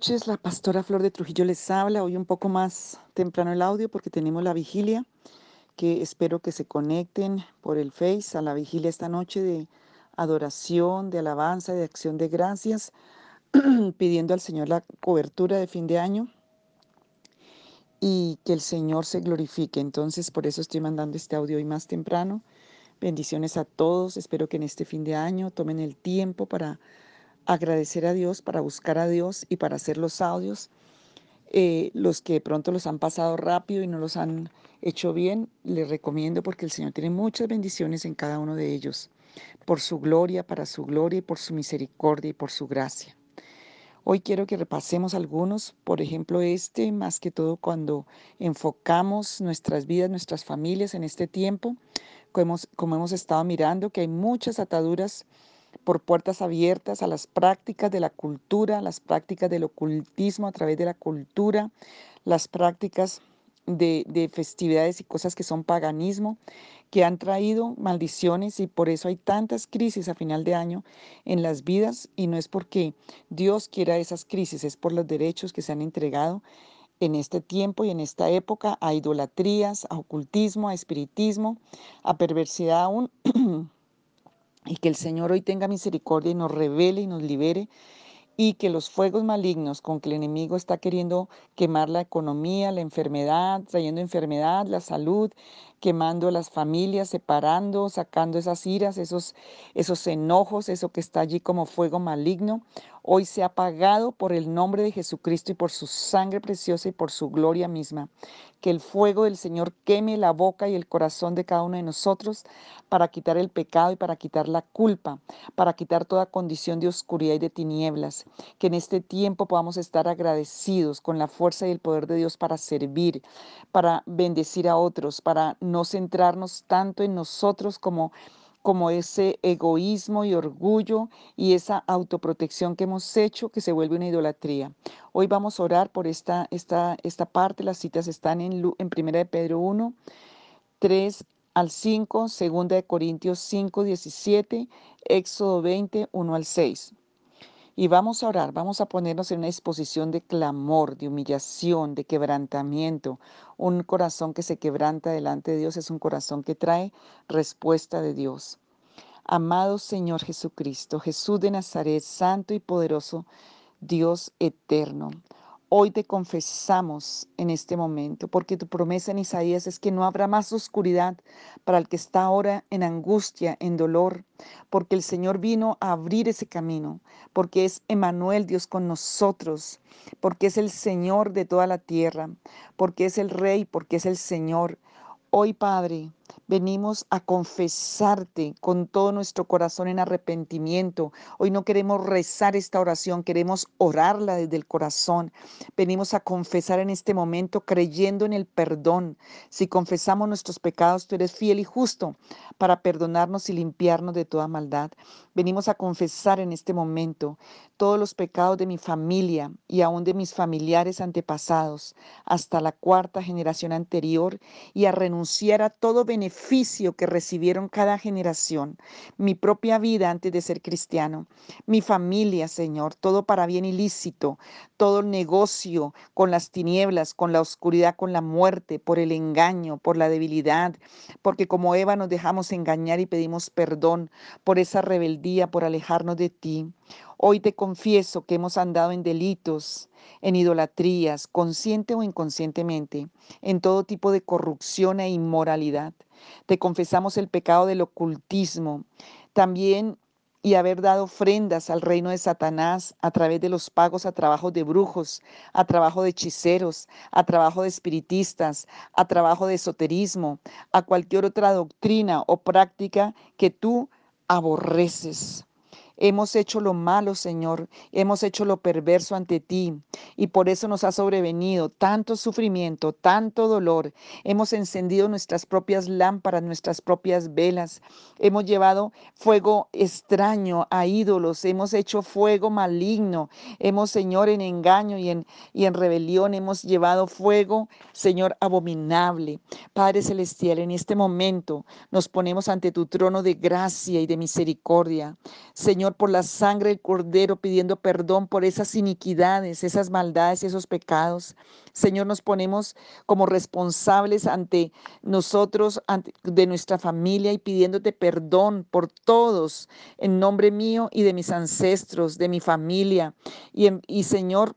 Noches, la pastora Flor de Trujillo les habla. Hoy un poco más temprano el audio porque tenemos la vigilia, que espero que se conecten por el Face a la vigilia esta noche de adoración, de alabanza, de acción de gracias, pidiendo al Señor la cobertura de fin de año y que el Señor se glorifique. Entonces, por eso estoy mandando este audio hoy más temprano. Bendiciones a todos. Espero que en este fin de año tomen el tiempo para agradecer a Dios, para buscar a Dios y para hacer los audios. Eh, los que de pronto los han pasado rápido y no los han hecho bien, les recomiendo porque el Señor tiene muchas bendiciones en cada uno de ellos, por su gloria, para su gloria y por su misericordia y por su gracia. Hoy quiero que repasemos algunos, por ejemplo este, más que todo cuando enfocamos nuestras vidas, nuestras familias en este tiempo, como hemos, como hemos estado mirando, que hay muchas ataduras por puertas abiertas a las prácticas de la cultura, las prácticas del ocultismo a través de la cultura, las prácticas de, festividades y cosas que son paganismo, que han traído maldiciones y por eso hay tantas crisis a final de año en las vidas y no es porque Dios quiera esas crisis, es por los derechos que se han entregado en este tiempo y en esta época a idolatrías, a ocultismo, a espiritismo, a perversidad aún. y que el Señor hoy tenga misericordia y nos revele y nos libere y que los fuegos malignos con que el enemigo está queriendo quemar la economía, la enfermedad, trayendo enfermedad, la salud, quemando las familias, separando, sacando esas iras, esos, esos enojos, eso que está allí como fuego maligno, hoy se ha apagado por el nombre de Jesucristo y por su sangre preciosa y por su gloria misma. Que el fuego del Señor queme la boca y el corazón de cada uno de nosotros para quitar el pecado y para quitar la culpa, para quitar toda condición de oscuridad y de tinieblas. Que en este tiempo podamos estar agradecidos con la fuerza y el poder de Dios para servir, para bendecir a otros, para no centrarnos tanto en nosotros como como ese egoísmo y orgullo y esa autoprotección que hemos hecho que se vuelve una idolatría. Hoy vamos a orar por esta, esta, esta parte, las citas están en, en 1 de Pedro 1, 3 al 5, 2 de Corintios 5, 17, Éxodo 20, 1 al 6. Y vamos a orar, vamos a ponernos en una disposición de clamor, de humillación, de quebrantamiento. Un corazón que se quebranta delante de Dios es un corazón que trae respuesta de Dios. Amado Señor Jesucristo, Jesús de Nazaret, santo y poderoso, Dios eterno. Hoy te confesamos en este momento, porque tu promesa en Isaías es que no habrá más oscuridad para el que está ahora en angustia, en dolor, porque el Señor vino a abrir ese camino, porque es Emanuel Dios con nosotros, porque es el Señor de toda la tierra, porque es el Rey, porque es el Señor. Hoy, Padre, Venimos a confesarte con todo nuestro corazón en arrepentimiento. Hoy no queremos rezar esta oración, queremos orarla desde el corazón. Venimos a confesar en este momento creyendo en el perdón. Si confesamos nuestros pecados, tú eres fiel y justo para perdonarnos y limpiarnos de toda maldad. Venimos a confesar en este momento todos los pecados de mi familia y aún de mis familiares antepasados hasta la cuarta generación anterior y a renunciar a todo beneficio que recibieron cada generación, mi propia vida antes de ser cristiano, mi familia, Señor, todo para bien ilícito, todo negocio con las tinieblas, con la oscuridad, con la muerte, por el engaño, por la debilidad, porque como Eva nos dejamos engañar y pedimos perdón por esa rebeldía, por alejarnos de ti. Hoy te confieso que hemos andado en delitos, en idolatrías, consciente o inconscientemente, en todo tipo de corrupción e inmoralidad. Te confesamos el pecado del ocultismo, también y haber dado ofrendas al reino de Satanás a través de los pagos a trabajo de brujos, a trabajo de hechiceros, a trabajo de espiritistas, a trabajo de esoterismo, a cualquier otra doctrina o práctica que tú aborreces. Hemos hecho lo malo, Señor, hemos hecho lo perverso ante ti y por eso nos ha sobrevenido tanto sufrimiento, tanto dolor. Hemos encendido nuestras propias lámparas, nuestras propias velas. Hemos llevado fuego extraño a ídolos, hemos hecho fuego maligno. Hemos, Señor, en engaño y en, y en rebelión, hemos llevado fuego, Señor, abominable. Padre Celestial, en este momento nos ponemos ante tu trono de gracia y de misericordia. Señor, Por la sangre del Cordero, pidiendo perdón por esas iniquidades, esas maldades esos pecados. Señor, nos ponemos como responsables ante nosotros, de nuestra familia y pidiéndote perdón por todos, en nombre mío y de mis ancestros, de mi familia. Y Señor,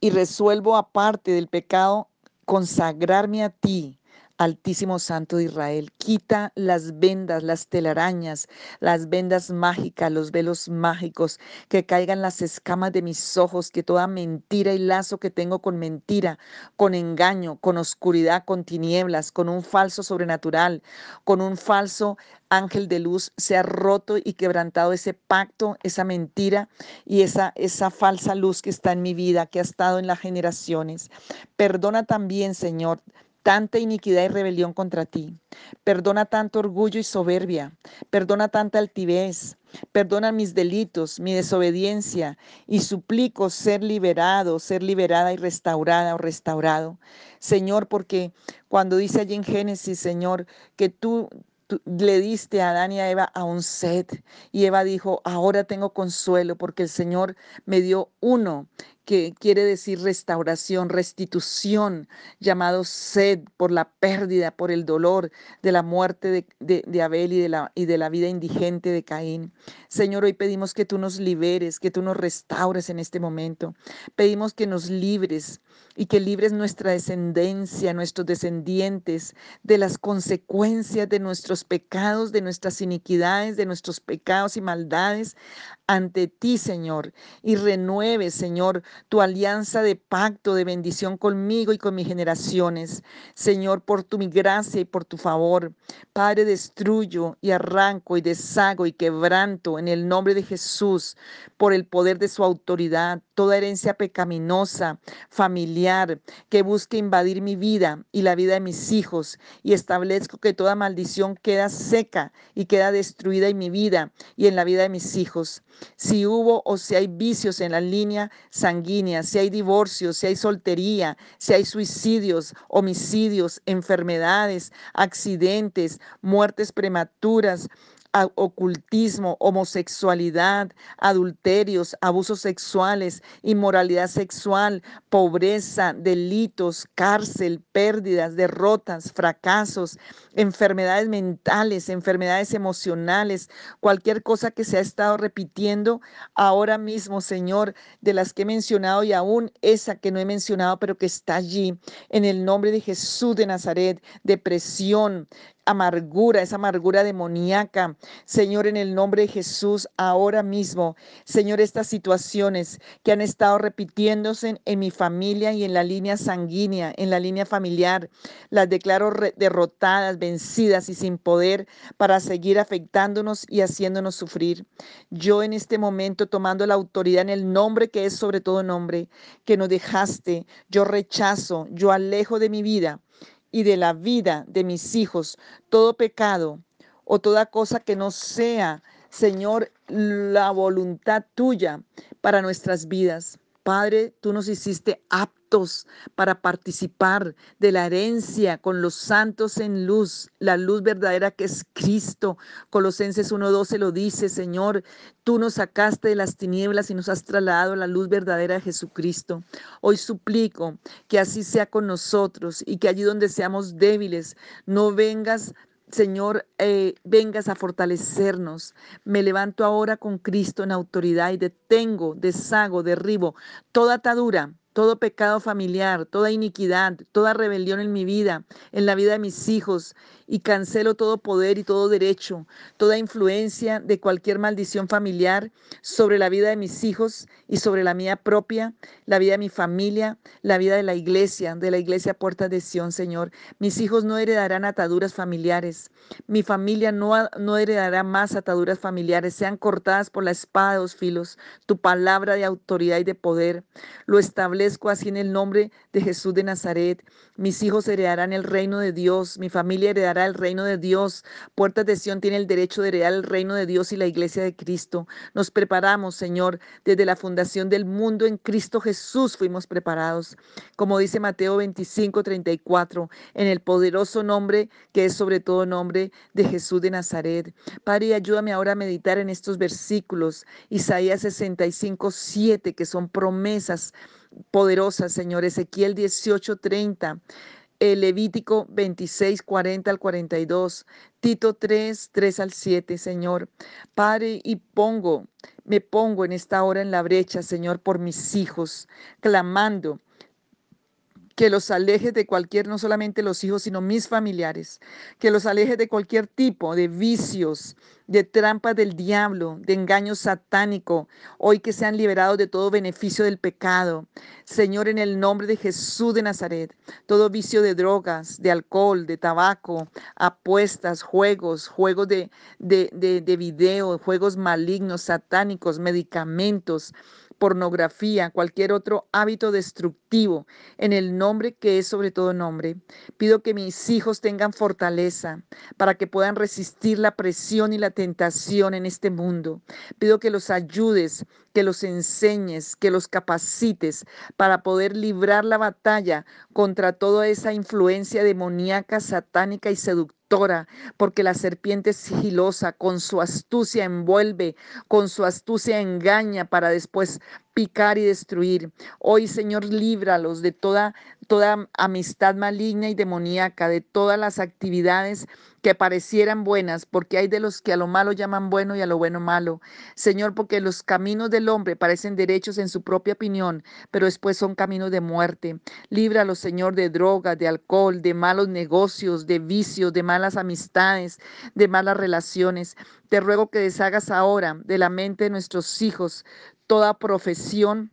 y resuelvo aparte del pecado consagrarme a ti Altísimo Santo de Israel, quita las vendas, las telarañas, las vendas mágicas, los velos mágicos, que caigan las escamas de mis ojos, que toda mentira y lazo que tengo con mentira, con engaño, con oscuridad, con tinieblas, con un falso sobrenatural, con un falso ángel de luz sea roto y quebrantado ese pacto, esa mentira y esa, esa falsa luz que está en mi vida, que ha estado en las generaciones. Perdona también, Señor, tanta iniquidad y rebelión contra ti. Perdona tanto orgullo y soberbia. Perdona tanta altivez. Perdona mis delitos, mi desobediencia y suplico ser liberado, ser liberada y restaurada o restaurado. Señor, porque cuando dice allí en Génesis, Señor, que tú le diste a Adán y a Eva a un set y Eva dijo, ahora tengo consuelo porque el Señor me dio uno que quiere decir restauración, restitución, llamado sed por la pérdida, por el dolor de la muerte de, Abel y de, la, y de la vida indigente de Caín. Señor, hoy pedimos que tú nos liberes, que tú nos restaures en este momento. Pedimos que nos libres y que libres nuestra descendencia, nuestros descendientes de las consecuencias de nuestros pecados, de nuestras iniquidades, de nuestros pecados y maldades ante ti, Señor, y renueve, Señor, tu alianza de pacto, de bendición conmigo y con mis generaciones. Señor, por tu gracia y por tu favor. Padre, destruyo y arranco y deshago y quebranto en el nombre de Jesús, por el poder de su autoridad, toda herencia pecaminosa, familiar, que busque invadir mi vida y la vida de mis hijos, y establezco que toda maldición queda seca y queda destruida en mi vida y en la vida de mis hijos. Si hubo o si hay vicios en la línea sanguínea, si hay divorcios, si hay soltería, si hay suicidios, homicidios, enfermedades, accidentes, muertes prematuras, ocultismo, homosexualidad, adulterios, abusos sexuales, inmoralidad sexual, pobreza, delitos, cárcel, pérdidas, derrotas, fracasos, enfermedades mentales, enfermedades emocionales, cualquier cosa que se ha estado repitiendo ahora mismo, Señor, de las que he mencionado y aún esa que no he mencionado, pero que está allí, en el nombre de Jesús de Nazaret, depresión, amargura, esa amargura demoníaca. Señor, en el nombre de Jesús, ahora mismo, Señor, estas situaciones que han estado repitiéndose en, mi familia y en la línea sanguínea, en la línea familiar, las declaro derrotadas, vencidas y sin poder para seguir afectándonos y haciéndonos sufrir. Yo en este momento, tomando la autoridad en el nombre que es sobre todo nombre, que nos dejaste, yo rechazo, yo alejo de mi vida y de la vida de mis hijos todo pecado o toda cosa que no sea, Señor, la voluntad tuya para nuestras vidas. Padre, tú nos hiciste aptos para participar de la herencia con los santos en luz, la luz verdadera que es Cristo. Colosenses 1.12 lo dice, Señor, tú nos sacaste de las tinieblas y nos has trasladado a la luz verdadera de Jesucristo. Hoy suplico que así sea con nosotros y que allí donde seamos débiles, no vengas Señor, eh, vengas a fortalecernos. Me levanto ahora con Cristo en autoridad y detengo, deshago, derribo toda atadura todo pecado familiar, toda iniquidad, toda rebelión en mi vida, en la vida de mis hijos, y cancelo todo poder y todo derecho, toda influencia de cualquier maldición familiar sobre la vida de mis hijos y sobre la mía propia, la vida de mi familia, la vida de la iglesia, de la iglesia Puerta de Sion, Señor. Mis hijos no heredarán ataduras familiares, mi familia no, no heredará más ataduras familiares, sean cortadas por la espada de los filos, tu palabra de autoridad y de poder. Lo establezco así en el nombre de Jesús de Nazaret. Mis hijos heredarán el reino de Dios, mi familia heredará el reino de Dios. Puertas de Sion tiene el derecho de heredar el reino de Dios y la iglesia de Cristo. Nos preparamos, Señor, desde la fundación del mundo en Cristo Jesús fuimos preparados. Como dice Mateo 25, 34, en el poderoso nombre que es sobre todo nombre de Jesús de Nazaret. Padre, ayúdame ahora a meditar en estos versículos, Isaías 65, 7, que son promesas poderosas, Señor. Ezequiel 18, 30. El Levítico 26, 40 al 42, Tito 3, 3 al 7, Señor. Padre, y pongo, me pongo en esta hora en la brecha, Señor, por mis hijos, clamando que los alejes de cualquier, no solamente los hijos, sino mis familiares, que los alejes de cualquier tipo de vicios, de trampas del diablo, de engaño satánico, hoy que sean liberados de todo beneficio del pecado. Señor, en el nombre de Jesús de Nazaret, todo vicio de drogas, de alcohol, de tabaco, apuestas, juegos, juegos de, de, de, de video, juegos malignos, satánicos, medicamentos, pornografía, cualquier otro hábito destructivo, en el nombre que es sobre todo nombre. Pido que mis hijos tengan fortaleza para que puedan resistir la presión y la tentación en este mundo. Pido que los ayudes, que los enseñes, que los capacites para poder librar la batalla contra toda esa influencia demoníaca, satánica y seductora porque la serpiente sigilosa, con su astucia envuelve, con su astucia engaña para después y destruir. Hoy, Señor, líbralos de toda, toda amistad maligna y demoníaca, de todas las actividades que parecieran buenas, porque hay de los que a lo malo llaman bueno y a lo bueno malo. Señor, porque los caminos del hombre parecen derechos en su propia opinión, pero después son caminos de muerte. Líbralos, Señor, de drogas, de alcohol, de malos negocios, de vicios, de malas amistades, de malas relaciones. Te ruego que deshagas ahora de la mente de nuestros hijos toda profesión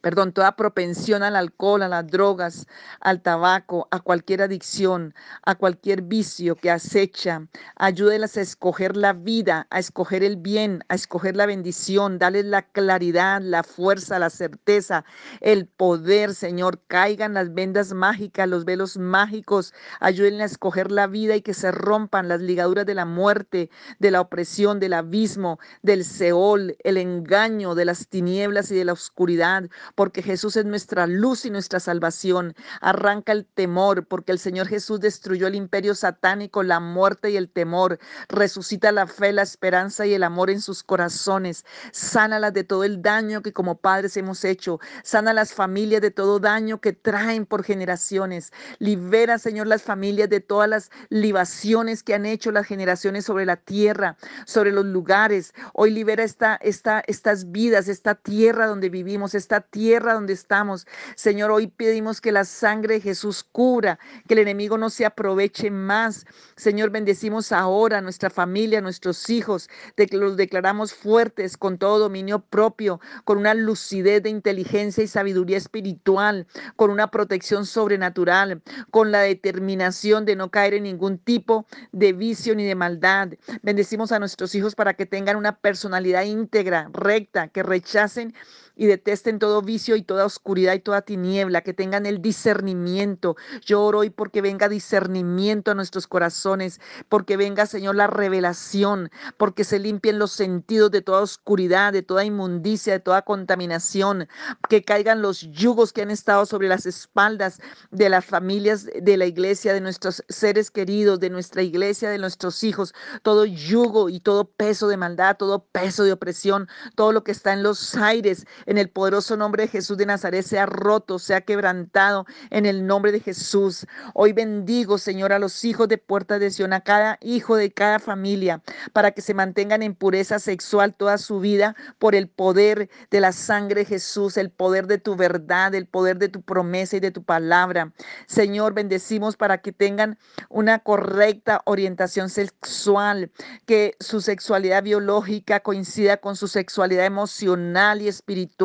perdón, toda propensión al alcohol, a las drogas, al tabaco, a cualquier adicción, a cualquier vicio que acecha. Ayúdelas a escoger la vida, a escoger el bien, a escoger la bendición. Dale la claridad, la fuerza, la certeza, el poder, Señor. Caigan las vendas mágicas, los velos mágicos. Ayúdenle a escoger la vida y que se rompan las ligaduras de la muerte, de la opresión, del abismo, del Seol, el engaño, de las tinieblas y de la oscuridad porque Jesús es nuestra luz y nuestra salvación. Arranca el temor, porque el Señor Jesús destruyó el imperio satánico, la muerte y el temor. Resucita la fe, la esperanza y el amor en sus corazones. Sánalas de todo el daño que como padres hemos hecho. Sana las familias de todo daño que traen por generaciones. Libera, Señor, las familias de todas las libaciones que han hecho las generaciones sobre la tierra, sobre los lugares. Hoy libera esta, esta, estas vidas, esta tierra donde vivimos, esta tierra tierra donde estamos. Señor, hoy pedimos que la sangre de Jesús cubra, que el enemigo no se aproveche más. Señor, bendecimos ahora a nuestra familia, a nuestros hijos, de que los declaramos fuertes con todo dominio propio, con una lucidez de inteligencia y sabiduría espiritual, con una protección sobrenatural, con la determinación de no caer en ningún tipo de vicio ni de maldad. Bendecimos a nuestros hijos para que tengan una personalidad íntegra, recta, que rechacen y detesten todo vicio y toda oscuridad y toda tiniebla, que tengan el discernimiento. Yo oro hoy porque venga discernimiento a nuestros corazones, porque venga, Señor, la revelación, porque se limpien los sentidos de toda oscuridad, de toda inmundicia, de toda contaminación, que caigan los yugos que han estado sobre las espaldas de las familias de la iglesia, de nuestros seres queridos, de nuestra iglesia, de nuestros hijos, todo yugo y todo peso de maldad, todo peso de opresión, todo lo que está en los aires, en el poderoso nombre de Jesús de Nazaret sea roto, sea quebrantado en el nombre de Jesús. Hoy bendigo, Señor, a los hijos de Puerta de Sion, a cada hijo de cada familia, para que se mantengan en pureza sexual toda su vida por el poder de la sangre de Jesús, el poder de tu verdad, el poder de tu promesa y de tu palabra. Señor, bendecimos para que tengan una correcta orientación sexual, que su sexualidad biológica coincida con su sexualidad emocional y espiritual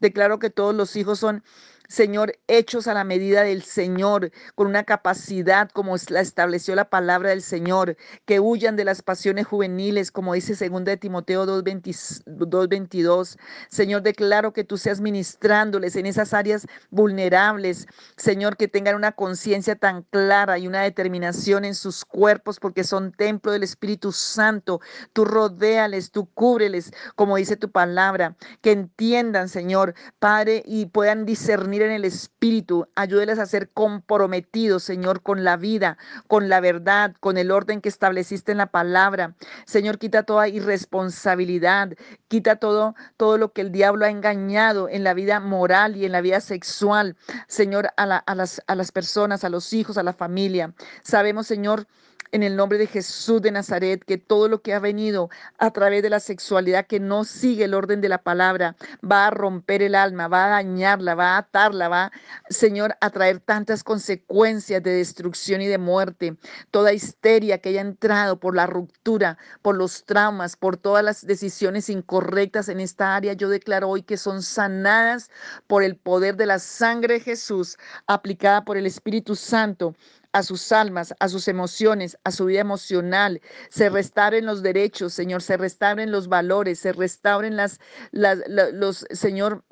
Declaro que todos los hijos son Señor, hechos a la medida del Señor, con una capacidad como la estableció la palabra del Señor, que huyan de las pasiones juveniles, como dice 2 de Timoteo 2.22. Señor, declaro que tú seas ministrándoles en esas áreas vulnerables. Señor, que tengan una conciencia tan clara y una determinación en sus cuerpos, porque son templo del Espíritu Santo. Tú rodéales, tú cúbreles, como dice tu palabra, que entiendan, Señor, Padre, y puedan discernir en el Espíritu. Ayúdeles a ser comprometidos, Señor, con la vida, con la verdad, con el orden que estableciste en la palabra. Señor, quita toda irresponsabilidad, quita todo, todo lo que el diablo ha engañado en la vida moral y en la vida sexual. Señor, a, las, a las personas, a los hijos, a la familia. Sabemos, Señor, en el nombre de Jesús de Nazaret, que todo lo que ha venido a través de la sexualidad que no sigue el orden de la palabra va a romper el alma, va a dañarla, va a atarla, va, Señor, a traer tantas consecuencias de destrucción y de muerte. Toda histeria que haya entrado por la ruptura, por los traumas, por todas las decisiones incorrectas en esta área, yo declaro hoy que son sanadas por el poder de la sangre de Jesús aplicada por el Espíritu Santo a sus almas, a sus emociones, a su vida emocional. Se restauren los derechos, Señor, se restauren los valores, se restauren las, las los, Señor,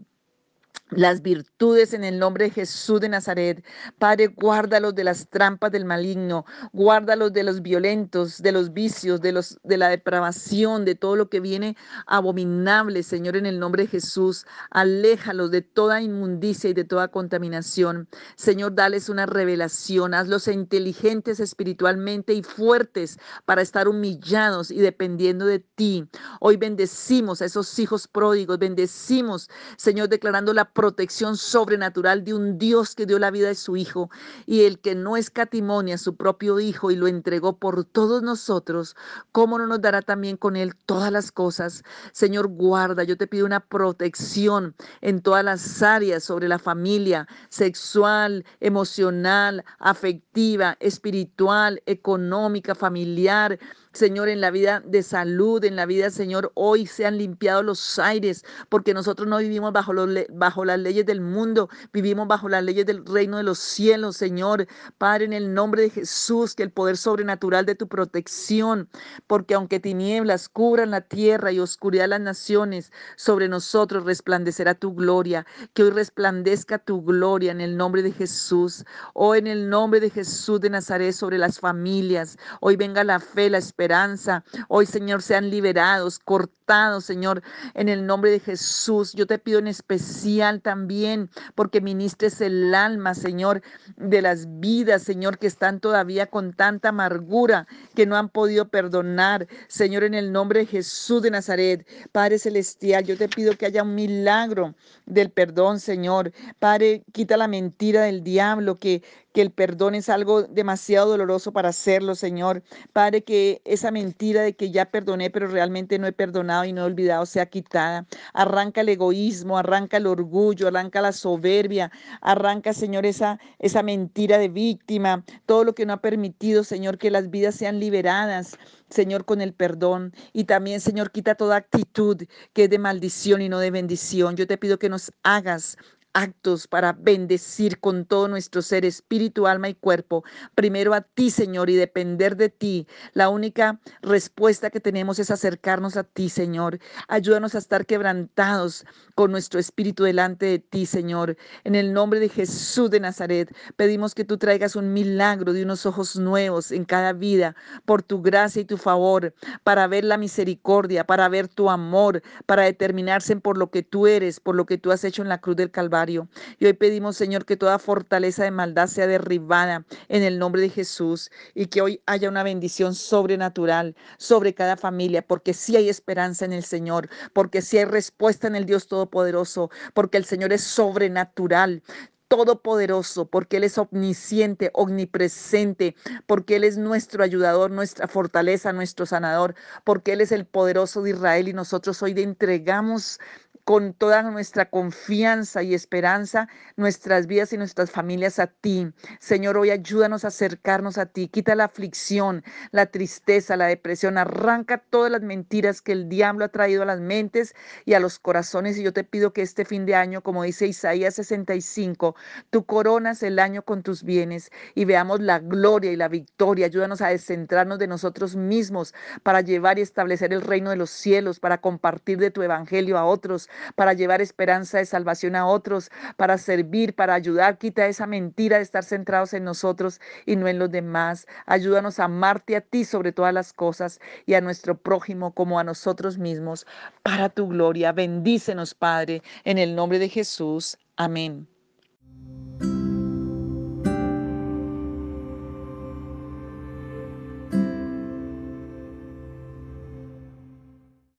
las virtudes en el nombre de Jesús de Nazaret. Padre, guárdalos de las trampas del maligno, guárdalos de los violentos, de los vicios, de, los, de la depravación, de todo lo que viene abominable, Señor, en el nombre de Jesús. Aléjalos de toda inmundicia y de toda contaminación. Señor, dales una revelación, hazlos inteligentes espiritualmente y fuertes para estar humillados y dependiendo de ti. Hoy bendecimos a esos hijos pródigos, bendecimos, Señor, declarando la protección sobrenatural de un Dios que dio la vida de su Hijo y el que no escatimonia a su propio Hijo y lo entregó por todos nosotros, ¿cómo no nos dará también con Él todas las cosas? Señor, guarda, yo te pido una protección en todas las áreas sobre la familia, sexual, emocional, afectiva, espiritual, económica, familiar, Señor, en la vida de salud, en la vida, Señor, hoy sean limpiados los aires, porque nosotros no vivimos bajo, bajo las leyes del mundo, vivimos bajo las leyes del reino de los cielos, Señor. Padre, en el nombre de Jesús, que el poder sobrenatural de tu protección, porque aunque tinieblas cubran la tierra y oscuridad las naciones, sobre nosotros resplandecerá tu gloria, que hoy resplandezca tu gloria en el nombre de Jesús, o en el nombre de Jesús de Nazaret sobre las familias, hoy venga la fe, la esperanza, Hoy, Señor, sean liberados, cortados, Señor, en el nombre de Jesús. Yo te pido en especial también porque ministres el alma, Señor, de las vidas, Señor, que están todavía con tanta amargura, que no han podido perdonar. Señor, en el nombre de Jesús de Nazaret, Padre Celestial, yo te pido que haya un milagro del perdón, Señor. Padre, quita la mentira del diablo, que, que el perdón es algo demasiado doloroso para hacerlo, Señor. Padre, que esa mentira de que ya perdoné, pero realmente no he perdonado y no he olvidado sea quitada. Arranca el egoísmo, arranca el orgullo, arranca la soberbia, arranca, Señor, esa, esa mentira de víctima, todo lo que no ha permitido, Señor, que las vidas sean liberadas. Señor, con el perdón. Y también, Señor, quita toda actitud que es de maldición y no de bendición. Yo te pido que nos hagas actos para bendecir con todo nuestro ser, espíritu, alma y cuerpo. Primero a ti, Señor, y depender de ti. La única respuesta que tenemos es acercarnos a ti, Señor. Ayúdanos a estar quebrantados con nuestro espíritu delante de ti, Señor. En el nombre de Jesús de Nazaret, pedimos que tú traigas un milagro de unos ojos nuevos en cada vida, por tu gracia y tu favor, para ver la misericordia, para ver tu amor, para determinarse por lo que tú eres, por lo que tú has hecho en la cruz del Y hoy pedimos, Señor, que toda fortaleza de maldad sea derribada en el nombre de Jesús y que hoy haya una bendición sobrenatural sobre cada familia, porque sí hay esperanza en el Señor, porque sí hay respuesta en el Dios Todopoderoso, porque el Señor es sobrenatural todopoderoso, porque Él es omnisciente, omnipresente, porque Él es nuestro ayudador, nuestra fortaleza, nuestro sanador, porque Él es el poderoso de Israel y nosotros hoy le entregamos con toda nuestra confianza y esperanza nuestras vidas y nuestras familias a ti. Señor, hoy ayúdanos a acercarnos a ti. Quita la aflicción, la tristeza, la depresión. Arranca todas las mentiras que el diablo ha traído a las mentes y a los corazones. Y yo te pido que este fin de año, como dice Isaías 65, tú coronas el año con tus bienes y veamos la gloria y la victoria. Ayúdanos a descentrarnos de nosotros mismos para llevar y establecer el reino de los cielos, para compartir de tu evangelio a otros, para llevar esperanza de salvación a otros, para servir, para ayudar. Quita esa mentira de estar centrados en nosotros y no en los demás. Ayúdanos a amarte a ti sobre todas las cosas y a nuestro prójimo como a nosotros mismos, para tu gloria. Bendícenos, Padre, en el nombre de Jesús. Amén.